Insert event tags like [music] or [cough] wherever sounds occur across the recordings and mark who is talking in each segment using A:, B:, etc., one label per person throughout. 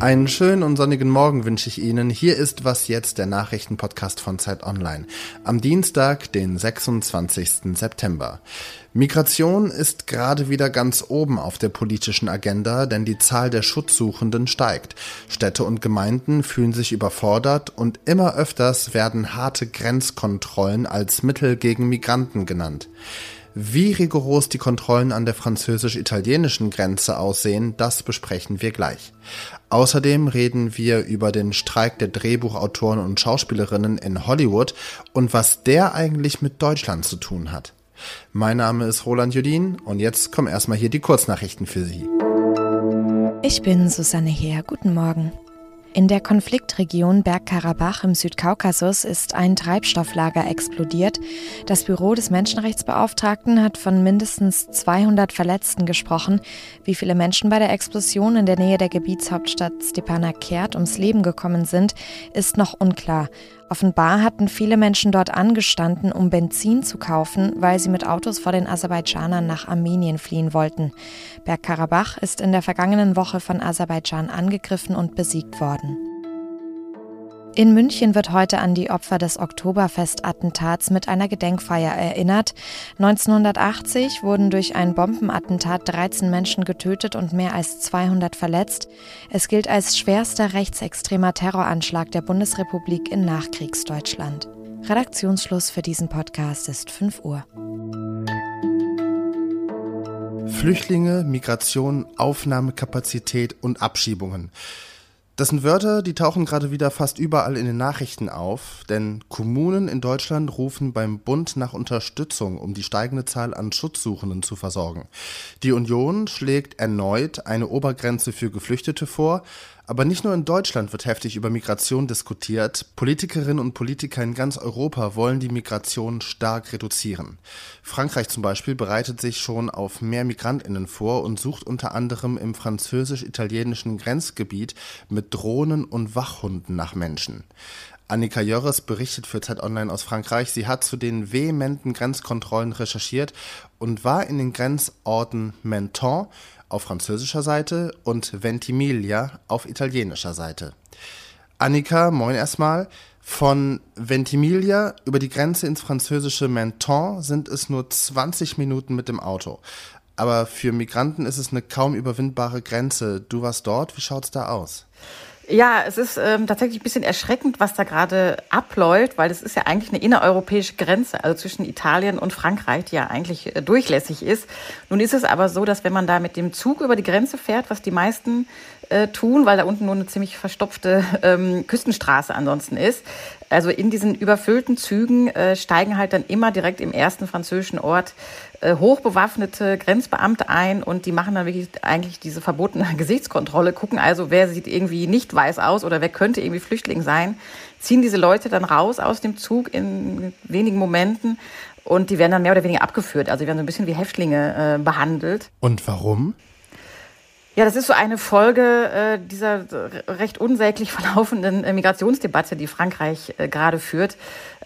A: Einen schönen und sonnigen Morgen wünsche ich Ihnen. Hier ist Was jetzt, der Nachrichtenpodcast von Zeit Online. Am Dienstag, den 26. September. Migration ist gerade wieder ganz oben auf der politischen Agenda, denn die Zahl der Schutzsuchenden steigt. Städte und Gemeinden fühlen sich überfordert und immer öfters werden harte Grenzkontrollen als Mittel gegen Migranten genannt. Wie rigoros die Kontrollen an der französisch-italienischen Grenze aussehen, das besprechen wir gleich. Außerdem reden wir über den Streik der Drehbuchautoren und Schauspielerinnen in Hollywood und was der eigentlich mit Deutschland zu tun hat. Mein Name ist Roland Judin und jetzt kommen erstmal hier die Kurznachrichten für Sie.
B: Ich bin Susanne Heer. Guten Morgen. In der Konfliktregion Bergkarabach im Südkaukasus ist ein Treibstofflager explodiert. Das Büro des Menschenrechtsbeauftragten hat von mindestens 200 Verletzten gesprochen. Wie viele Menschen bei der Explosion in der Nähe der Gebietshauptstadt Stepanakert ums Leben gekommen sind, ist noch unklar. Offenbar hatten viele Menschen dort angestanden, um Benzin zu kaufen, weil sie mit Autos vor den Aserbaidschanern nach Armenien fliehen wollten. Bergkarabach ist in der vergangenen Woche von Aserbaidschan angegriffen und besiegt worden. In München wird heute an die Opfer des Oktoberfest-Attentats mit einer Gedenkfeier erinnert. 1980 wurden durch ein Bombenattentat 13 Menschen getötet und mehr als 200 verletzt. Es gilt als schwerster rechtsextremer Terroranschlag der Bundesrepublik in Nachkriegsdeutschland. Redaktionsschluss für diesen Podcast ist 5 Uhr.
A: Flüchtlinge, Migration, Aufnahmekapazität und Abschiebungen. Das sind Wörter, die tauchen gerade wieder fast überall in den Nachrichten auf, denn Kommunen in Deutschland rufen beim Bund nach Unterstützung, um die steigende Zahl an Schutzsuchenden zu versorgen. Die Union schlägt erneut eine Obergrenze für Geflüchtete vor, aber nicht nur in Deutschland wird heftig über Migration diskutiert. Politikerinnen und Politiker in ganz Europa wollen die Migration stark reduzieren. Frankreich zum Beispiel bereitet sich schon auf mehr Migrantinnen vor und sucht unter anderem im französisch-italienischen Grenzgebiet mit Drohnen und Wachhunden nach Menschen. Annika Jörres berichtet für Zeit Online aus Frankreich. Sie hat zu den vehementen Grenzkontrollen recherchiert und war in den Grenzorten Menton, auf französischer Seite und Ventimiglia auf italienischer Seite. Annika, moin erstmal. Von Ventimiglia über die Grenze ins französische Menton sind es nur 20 Minuten mit dem Auto. Aber für Migranten ist es eine kaum überwindbare Grenze. Du warst dort, wie schaut's da aus?
C: Ja, es ist ähm, tatsächlich ein bisschen erschreckend, was da gerade abläuft, weil das ist ja eigentlich eine innereuropäische Grenze, also zwischen Italien und Frankreich, die ja eigentlich äh, durchlässig ist. Nun ist es aber so, dass wenn man da mit dem Zug über die Grenze fährt, was die meisten äh, tun, weil da unten nur eine ziemlich verstopfte ähm, Küstenstraße ansonsten ist, also in diesen überfüllten Zügen äh, steigen halt dann immer direkt im ersten französischen Ort äh, hochbewaffnete Grenzbeamte ein und die machen dann wirklich eigentlich diese verbotene [laughs] Gesichtskontrolle, gucken also, wer sieht irgendwie nicht weiß aus oder wer könnte irgendwie Flüchtling sein, ziehen diese Leute dann raus aus dem Zug in wenigen Momenten und die werden dann mehr oder weniger abgeführt. Also die werden so ein bisschen wie Häftlinge äh, behandelt.
A: Und warum?
C: Ja, das ist so eine Folge äh, dieser recht unsäglich [laughs] verlaufenden äh, Migrationsdebatte, die Frankreich äh, gerade führt.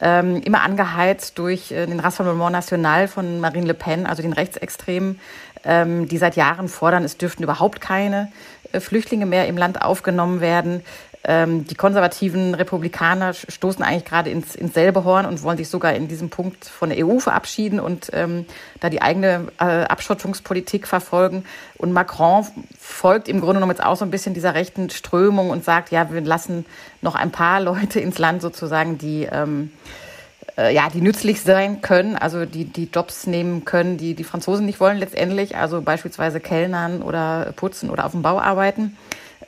C: Ähm, immer angeheizt durch äh, den Rassemblement National von Marine Le Pen, also den Rechtsextremen, ähm, die seit Jahren fordern, es dürften überhaupt keine äh, Flüchtlinge mehr im Land aufgenommen werden. Ähm, die konservativen Republikaner stoßen eigentlich gerade ins, ins selbe Horn und wollen sich sogar in diesem Punkt von der EU verabschieden und ähm, da die eigene äh, Abschottungspolitik verfolgen. Und Macron folgt im Grunde genommen jetzt auch so ein bisschen dieser rechten Strömung und sagt, ja, wir lassen noch ein paar Leute ins Land sozusagen, die ähm, äh, ja, die nützlich sein können, also die, die Jobs nehmen können, die die Franzosen nicht wollen letztendlich, also beispielsweise Kellnern oder putzen oder auf dem Bau arbeiten.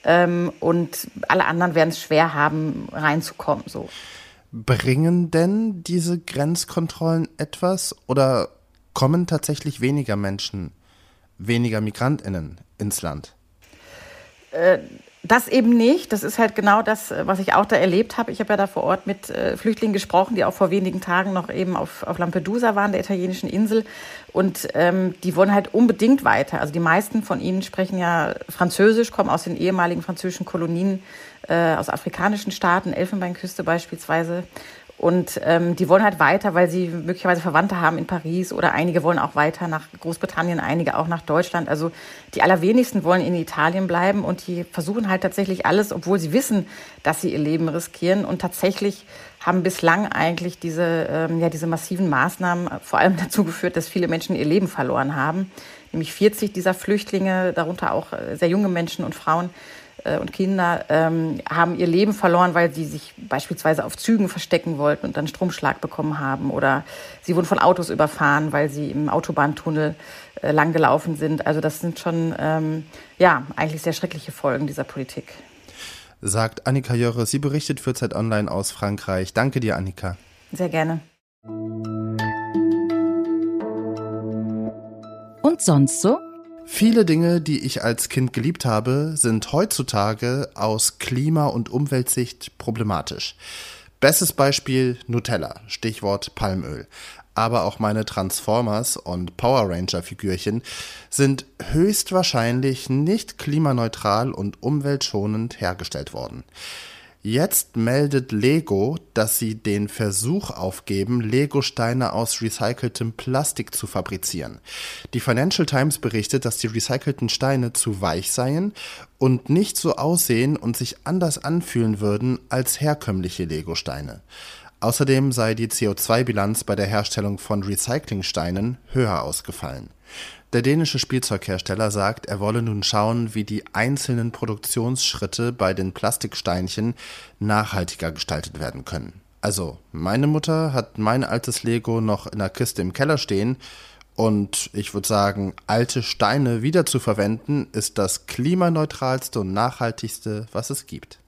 C: Ähm, und alle anderen werden es schwer haben, reinzukommen. So.
A: Bringen denn diese Grenzkontrollen etwas oder kommen tatsächlich weniger Menschen, weniger MigrantInnen ins Land?
C: Äh, das eben nicht. Das ist halt genau das, was ich auch da erlebt habe. Ich habe ja da vor Ort mit äh, Flüchtlingen gesprochen, die auch vor wenigen Tagen noch eben auf, auf Lampedusa waren, der italienischen Insel. Und ähm, die wollen halt unbedingt weiter. Also die meisten von ihnen sprechen ja Französisch, kommen aus den ehemaligen französischen Kolonien, äh, aus afrikanischen Staaten, Elfenbeinküste beispielsweise. Und ähm, die wollen halt weiter, weil sie möglicherweise Verwandte haben in Paris oder einige wollen auch weiter nach Großbritannien, einige auch nach Deutschland. Also die allerwenigsten wollen in Italien bleiben und die versuchen halt tatsächlich alles, obwohl sie wissen, dass sie ihr Leben riskieren. Und tatsächlich haben bislang eigentlich diese, ähm, ja, diese massiven Maßnahmen vor allem [laughs] dazu geführt, dass viele Menschen ihr Leben verloren haben. Nämlich 40 dieser Flüchtlinge, darunter auch äh, sehr junge Menschen und Frauen, und Kinder ähm, haben ihr Leben verloren, weil sie sich beispielsweise auf Zügen verstecken wollten und dann Stromschlag bekommen haben. Oder sie wurden von Autos überfahren, weil sie im Autobahntunnel äh, lang gelaufen sind. Also das sind schon ähm, ja eigentlich sehr schreckliche Folgen dieser Politik.
A: Sagt Annika Jörre. Sie berichtet für Zeit Online aus Frankreich. Danke dir, Annika.
C: Sehr gerne.
B: Und sonst so?
A: Viele Dinge, die ich als Kind geliebt habe, sind heutzutage aus Klima- und Umweltsicht problematisch. Bestes Beispiel Nutella, Stichwort Palmöl. Aber auch meine Transformers und Power Ranger Figürchen sind höchstwahrscheinlich nicht klimaneutral und umweltschonend hergestellt worden. Jetzt meldet Lego, dass sie den Versuch aufgeben, Lego-Steine aus recyceltem Plastik zu fabrizieren. Die Financial Times berichtet, dass die recycelten Steine zu weich seien und nicht so aussehen und sich anders anfühlen würden als herkömmliche Lego-Steine. Außerdem sei die CO2-Bilanz bei der Herstellung von Recyclingsteinen höher ausgefallen. Der dänische Spielzeughersteller sagt, er wolle nun schauen, wie die einzelnen Produktionsschritte bei den Plastiksteinchen nachhaltiger gestaltet werden können. Also, meine Mutter hat mein altes Lego noch in der Kiste im Keller stehen und ich würde sagen, alte Steine wiederzuverwenden ist das klimaneutralste und nachhaltigste, was es gibt.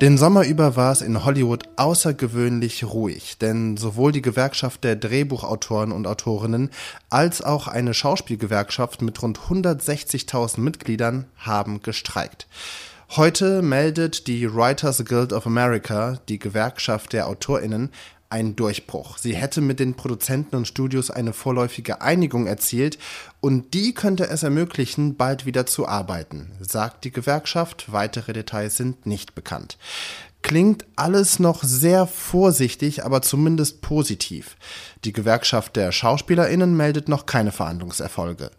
A: Den Sommer über war es in Hollywood außergewöhnlich ruhig, denn sowohl die Gewerkschaft der Drehbuchautoren und Autorinnen als auch eine Schauspielgewerkschaft mit rund 160.000 Mitgliedern haben gestreikt. Heute meldet die Writers Guild of America, die Gewerkschaft der Autorinnen, ein Durchbruch. Sie hätte mit den Produzenten und Studios eine vorläufige Einigung erzielt und die könnte es ermöglichen, bald wieder zu arbeiten, sagt die Gewerkschaft. Weitere Details sind nicht bekannt. Klingt alles noch sehr vorsichtig, aber zumindest positiv. Die Gewerkschaft der Schauspielerinnen meldet noch keine Verhandlungserfolge.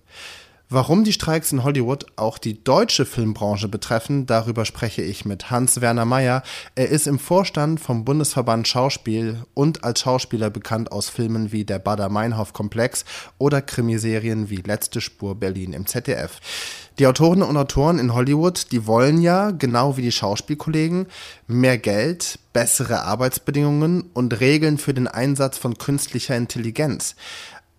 A: Warum die Streiks in Hollywood auch die deutsche Filmbranche betreffen, darüber spreche ich mit Hans-Werner Meyer. Er ist im Vorstand vom Bundesverband Schauspiel und als Schauspieler bekannt aus Filmen wie Der Bader-Meinhof-Komplex oder Krimiserien wie Letzte Spur Berlin im ZDF. Die Autoren und Autoren in Hollywood, die wollen ja, genau wie die Schauspielkollegen, mehr Geld, bessere Arbeitsbedingungen und Regeln für den Einsatz von künstlicher Intelligenz.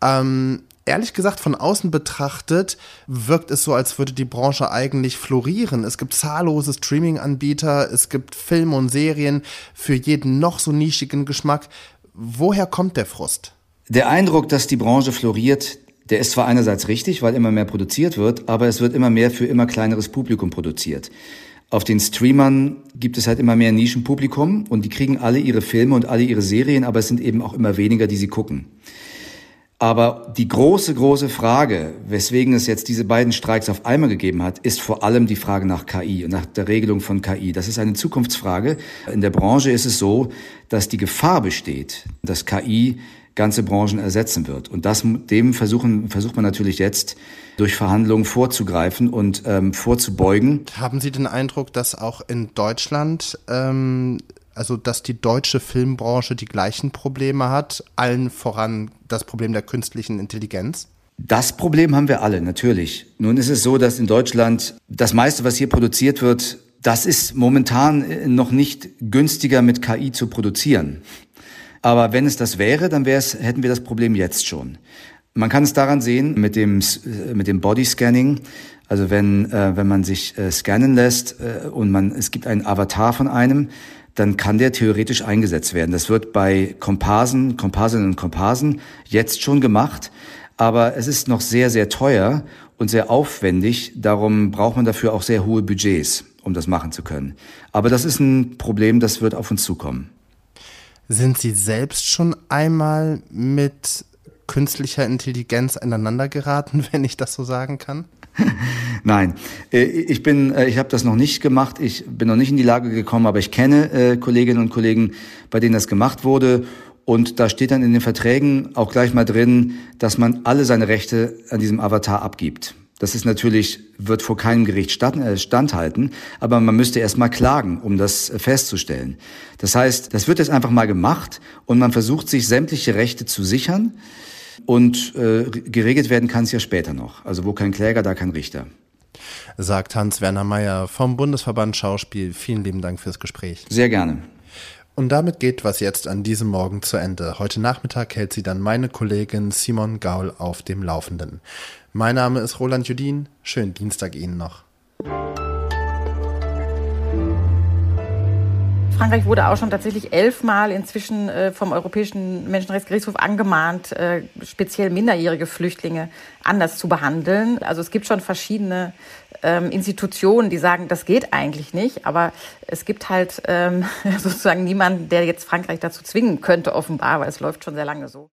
A: Ähm, ehrlich gesagt, von außen betrachtet, wirkt es so, als würde die Branche eigentlich florieren. Es gibt zahllose Streaming-Anbieter, es gibt Filme und Serien für jeden noch so nischigen Geschmack. Woher kommt der Frust?
D: Der Eindruck, dass die Branche floriert, der ist zwar einerseits richtig, weil immer mehr produziert wird, aber es wird immer mehr für immer kleineres Publikum produziert. Auf den Streamern gibt es halt immer mehr Nischenpublikum und die kriegen alle ihre Filme und alle ihre Serien, aber es sind eben auch immer weniger, die sie gucken. Aber die große, große Frage, weswegen es jetzt diese beiden Streiks auf einmal gegeben hat, ist vor allem die Frage nach KI und nach der Regelung von KI. Das ist eine Zukunftsfrage. In der Branche ist es so, dass die Gefahr besteht, dass KI ganze Branchen ersetzen wird. Und das, dem versuchen, versucht man natürlich jetzt durch Verhandlungen vorzugreifen und ähm, vorzubeugen.
A: Haben Sie den Eindruck, dass auch in Deutschland ähm, also dass die deutsche Filmbranche die gleichen Probleme hat, allen voran das Problem der künstlichen Intelligenz?
D: Das Problem haben wir alle, natürlich. Nun ist es so, dass in Deutschland das meiste, was hier produziert wird, das ist momentan noch nicht günstiger mit KI zu produzieren. Aber wenn es das wäre, dann wäre es, hätten wir das Problem jetzt schon. Man kann es daran sehen mit dem, mit dem Bodyscanning. Also wenn, äh, wenn man sich äh, scannen lässt äh, und man, es gibt einen Avatar von einem, dann kann der theoretisch eingesetzt werden. Das wird bei Komparsen, Komparsinnen und Komparsen jetzt schon gemacht, aber es ist noch sehr, sehr teuer und sehr aufwendig. Darum braucht man dafür auch sehr hohe Budgets, um das machen zu können. Aber das ist ein Problem, das wird auf uns zukommen.
A: Sind Sie selbst schon einmal mit künstlicher Intelligenz aneinander geraten, [laughs] wenn ich das so sagen kann? [laughs]
D: Nein, äh, ich bin, äh, ich habe das noch nicht gemacht. Ich bin noch nicht in die Lage gekommen, aber ich kenne äh, Kolleginnen und Kollegen, bei denen das gemacht wurde. Und da steht dann in den Verträgen auch gleich mal drin, dass man alle seine Rechte an diesem Avatar abgibt. Das ist natürlich, wird vor keinem Gericht stand, standhalten, aber man müsste erst mal klagen, um das festzustellen. Das heißt, das wird jetzt einfach mal gemacht und man versucht sich sämtliche Rechte zu sichern und äh, geregelt werden kann es ja später noch. Also wo kein Kläger, da kein Richter.
A: Sagt Hans-Werner Meyer vom Bundesverband Schauspiel. Vielen lieben Dank fürs Gespräch.
D: Sehr gerne.
A: Und damit geht was jetzt an diesem Morgen zu Ende. Heute Nachmittag hält sie dann meine Kollegin Simon Gaul auf dem Laufenden. Mein Name ist Roland Judin. Schönen Dienstag Ihnen noch.
C: Frankreich wurde auch schon tatsächlich elfmal inzwischen äh, vom Europäischen Menschenrechtsgerichtshof angemahnt, äh, speziell minderjährige Flüchtlinge anders zu behandeln. Also es gibt schon verschiedene ähm, Institutionen, die sagen, das geht eigentlich nicht. Aber es gibt halt ähm, [laughs] sozusagen niemanden, der jetzt Frankreich dazu zwingen könnte, offenbar, weil es läuft schon sehr lange so.